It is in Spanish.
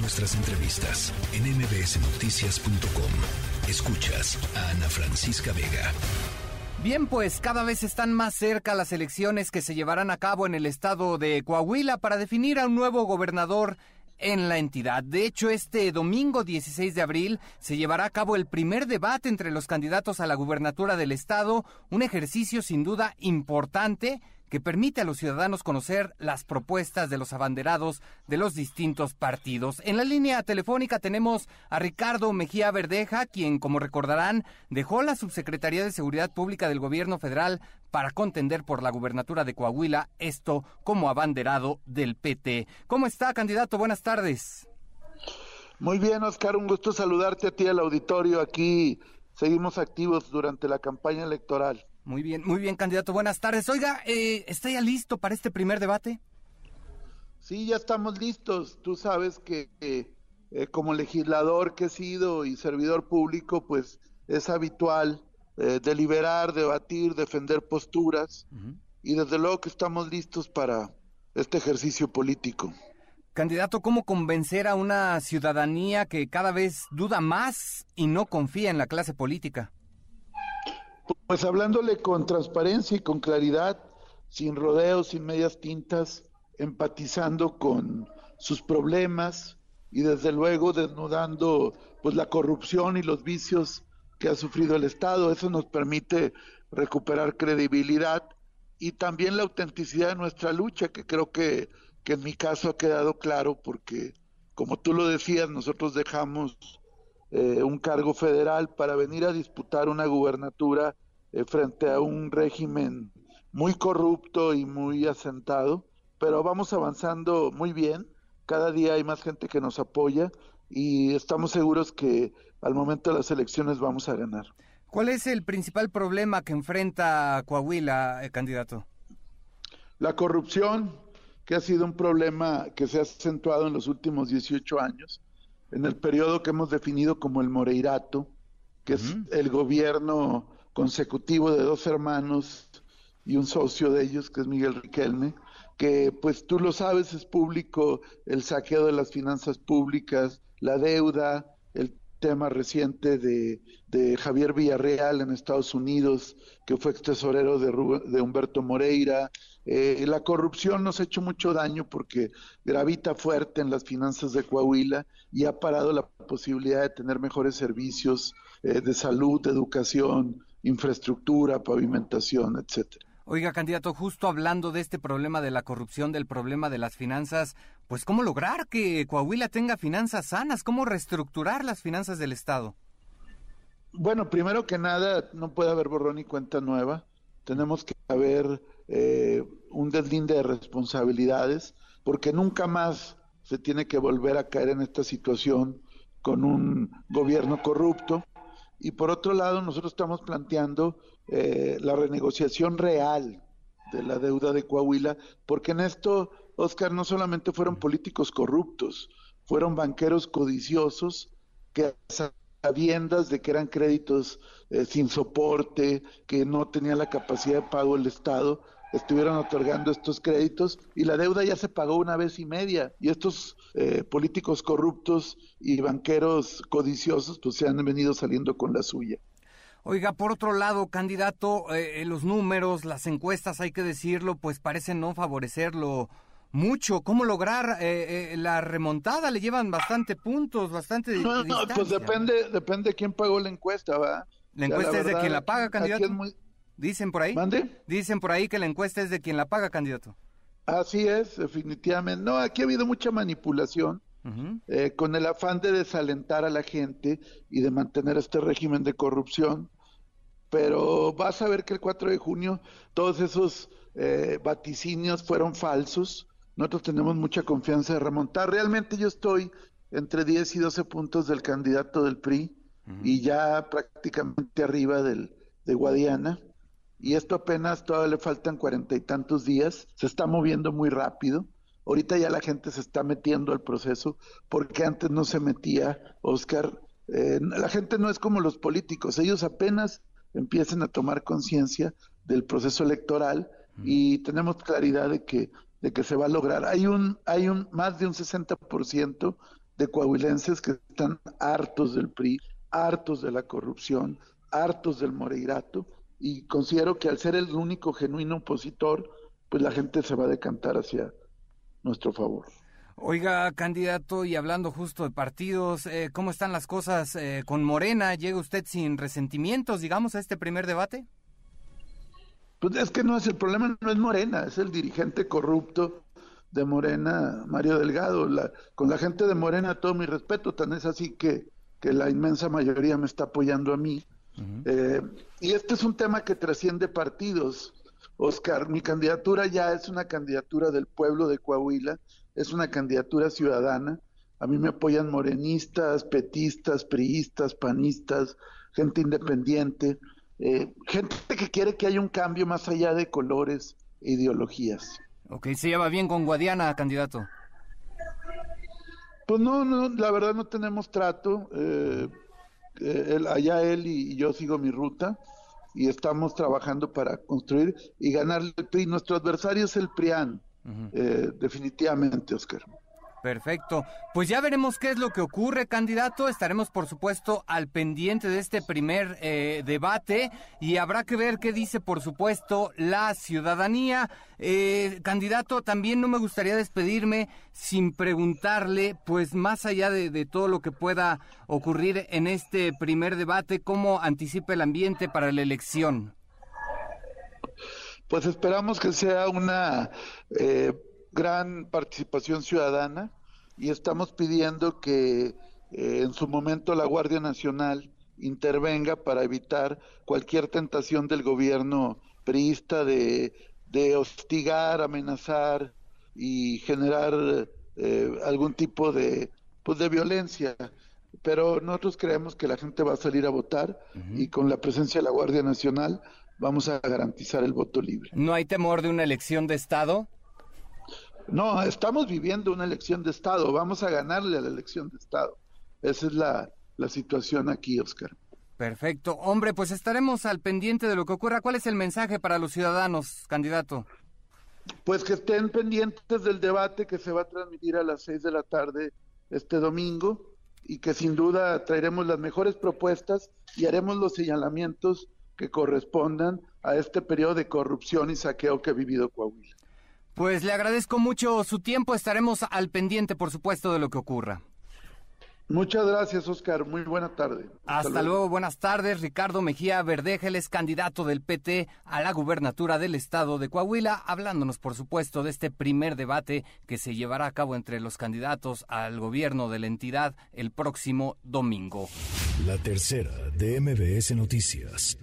nuestras entrevistas en mbsnoticias.com. Escuchas a Ana Francisca Vega. Bien, pues cada vez están más cerca las elecciones que se llevarán a cabo en el estado de Coahuila para definir a un nuevo gobernador en la entidad. De hecho, este domingo 16 de abril se llevará a cabo el primer debate entre los candidatos a la gubernatura del estado, un ejercicio sin duda importante que permite a los ciudadanos conocer las propuestas de los abanderados de los distintos partidos. En la línea telefónica tenemos a Ricardo Mejía Verdeja, quien, como recordarán, dejó la Subsecretaría de Seguridad Pública del Gobierno Federal para contender por la gubernatura de Coahuila, esto como abanderado del PT. ¿Cómo está, candidato? Buenas tardes. Muy bien, Oscar, un gusto saludarte a ti al auditorio. Aquí seguimos activos durante la campaña electoral. Muy bien, muy bien, candidato. Buenas tardes. Oiga, eh, ¿está ya listo para este primer debate? Sí, ya estamos listos. Tú sabes que eh, como legislador que he sido y servidor público, pues es habitual eh, deliberar, debatir, defender posturas y desde luego que estamos listos para este ejercicio político. Candidato, ¿cómo convencer a una ciudadanía que cada vez duda más y no confía en la clase política? Pues hablándole con transparencia y con claridad, sin rodeos, sin medias tintas, empatizando con sus problemas y desde luego desnudando pues la corrupción y los vicios que ha sufrido el Estado. Eso nos permite recuperar credibilidad y también la autenticidad de nuestra lucha, que creo que, que en mi caso ha quedado claro porque, como tú lo decías, nosotros dejamos eh, un cargo federal para venir a disputar una gubernatura eh, frente a un régimen muy corrupto y muy asentado, pero vamos avanzando muy bien, cada día hay más gente que nos apoya y estamos seguros que al momento de las elecciones vamos a ganar. ¿Cuál es el principal problema que enfrenta Coahuila, eh, candidato? La corrupción, que ha sido un problema que se ha acentuado en los últimos 18 años, en el periodo que hemos definido como el Moreirato, que es el gobierno consecutivo de dos hermanos y un socio de ellos, que es Miguel Riquelme, que pues tú lo sabes, es público el saqueo de las finanzas públicas, la deuda, el tema reciente de, de Javier Villarreal en Estados Unidos, que fue ex tesorero de, de Humberto Moreira. Eh, la corrupción nos ha hecho mucho daño porque gravita fuerte en las finanzas de Coahuila y ha parado la posibilidad de tener mejores servicios eh, de salud, educación, infraestructura, pavimentación, etcétera. Oiga, candidato, justo hablando de este problema de la corrupción, del problema de las finanzas, pues ¿cómo lograr que Coahuila tenga finanzas sanas? ¿Cómo reestructurar las finanzas del Estado? Bueno, primero que nada, no puede haber borrón y cuenta nueva. Tenemos que haber eh, un deslinde de responsabilidades, porque nunca más se tiene que volver a caer en esta situación con un gobierno corrupto y por otro lado nosotros estamos planteando eh, la renegociación real de la deuda de Coahuila, porque en esto, Oscar, no solamente fueron políticos corruptos, fueron banqueros codiciosos que sabiendas de que eran créditos eh, sin soporte, que no tenía la capacidad de pago el Estado, estuvieron otorgando estos créditos y la deuda ya se pagó una vez y media y estos eh, políticos corruptos y banqueros codiciosos pues se han venido saliendo con la suya. Oiga, por otro lado, candidato, eh, los números, las encuestas, hay que decirlo, pues parecen no favorecerlo mucho. ¿Cómo lograr eh, la remontada? Le llevan bastante puntos, bastante. No, no, pues depende, depende de quién pagó la encuesta, ¿va? La encuesta es de quien la paga, candidato. Dicen por ahí. ¿Mande? Dicen por ahí que la encuesta es de quien la paga, candidato. Así es, definitivamente. No, aquí ha habido mucha manipulación eh, con el afán de desalentar a la gente y de mantener este régimen de corrupción. Pero vas a ver que el 4 de junio todos esos eh, vaticinios fueron falsos. Nosotros tenemos mucha confianza de remontar. Realmente yo estoy entre 10 y 12 puntos del candidato del PRI y ya prácticamente arriba del, de Guadiana y esto apenas todavía le faltan cuarenta y tantos días, se está moviendo muy rápido. Ahorita ya la gente se está metiendo al proceso porque antes no se metía, Oscar. Eh, la gente no es como los políticos, ellos apenas empiezan a tomar conciencia del proceso electoral y tenemos claridad de que de que se va a lograr. Hay un hay un más de un 60% de coahuilenses que están hartos del PRI, hartos de la corrupción, hartos del Moreirato, y considero que al ser el único genuino opositor, pues la gente se va a decantar hacia nuestro favor. Oiga, candidato, y hablando justo de partidos, eh, ¿cómo están las cosas eh, con Morena? ¿Llega usted sin resentimientos, digamos, a este primer debate? Pues es que no es el problema, no es Morena, es el dirigente corrupto de Morena, Mario Delgado. La, con la gente de Morena todo mi respeto, tan es así que, que la inmensa mayoría me está apoyando a mí. Eh, y este es un tema que trasciende partidos. Oscar, mi candidatura ya es una candidatura del pueblo de Coahuila, es una candidatura ciudadana. A mí me apoyan morenistas, petistas, priistas, panistas, gente independiente, eh, gente que quiere que haya un cambio más allá de colores e ideologías. Ok, se lleva bien con Guadiana, candidato. Pues no, no, la verdad no tenemos trato. Eh, eh, allá él y, yo sigo mi ruta y estamos trabajando para construir y ganar el PRI. Nuestro adversario es el PRIAN, eh, definitivamente, Oscar. Perfecto. Pues ya veremos qué es lo que ocurre, candidato. Estaremos, por supuesto, al pendiente de este primer eh, debate y habrá que ver qué dice, por supuesto, la ciudadanía. Eh, candidato, también no me gustaría despedirme sin preguntarle, pues más allá de, todo lo que pueda ocurrir en este primer debate, cómo anticipa el ambiente para la elección. Pues esperamos que sea una eh, gran participación ciudadana y estamos pidiendo que eh, en su momento la Guardia Nacional intervenga para evitar cualquier tentación del gobierno priista de, hostigar, amenazar y generar eh, algún tipo de, pues de violencia. Pero nosotros creemos que la gente va a salir a votar y con la presencia de la Guardia Nacional vamos a garantizar el voto libre. ¿No hay temor de una elección de Estado? No, estamos viviendo una elección de Estado, vamos a ganarle a la elección de Estado. Esa es la, situación aquí, Oscar. Perfecto. Hombre, pues estaremos al pendiente de lo que ocurra. ¿Cuál es el mensaje para los ciudadanos, candidato? Pues que estén pendientes del debate que se va a transmitir a las seis de la tarde este domingo y que sin duda traeremos las mejores propuestas y haremos los señalamientos que correspondan a este periodo de corrupción y saqueo que ha vivido Coahuila. Pues le agradezco mucho su tiempo, estaremos al pendiente, por supuesto, de lo que ocurra. Muchas gracias, Oscar. Muy buena tarde. Hasta, luego. buenas tardes. Ricardo Mejía Verdeja, es candidato del PT a la gubernatura del estado de Coahuila, hablándonos, por supuesto, de este primer debate que se llevará a cabo entre los candidatos al gobierno de la entidad el próximo domingo. La tercera de MBS Noticias.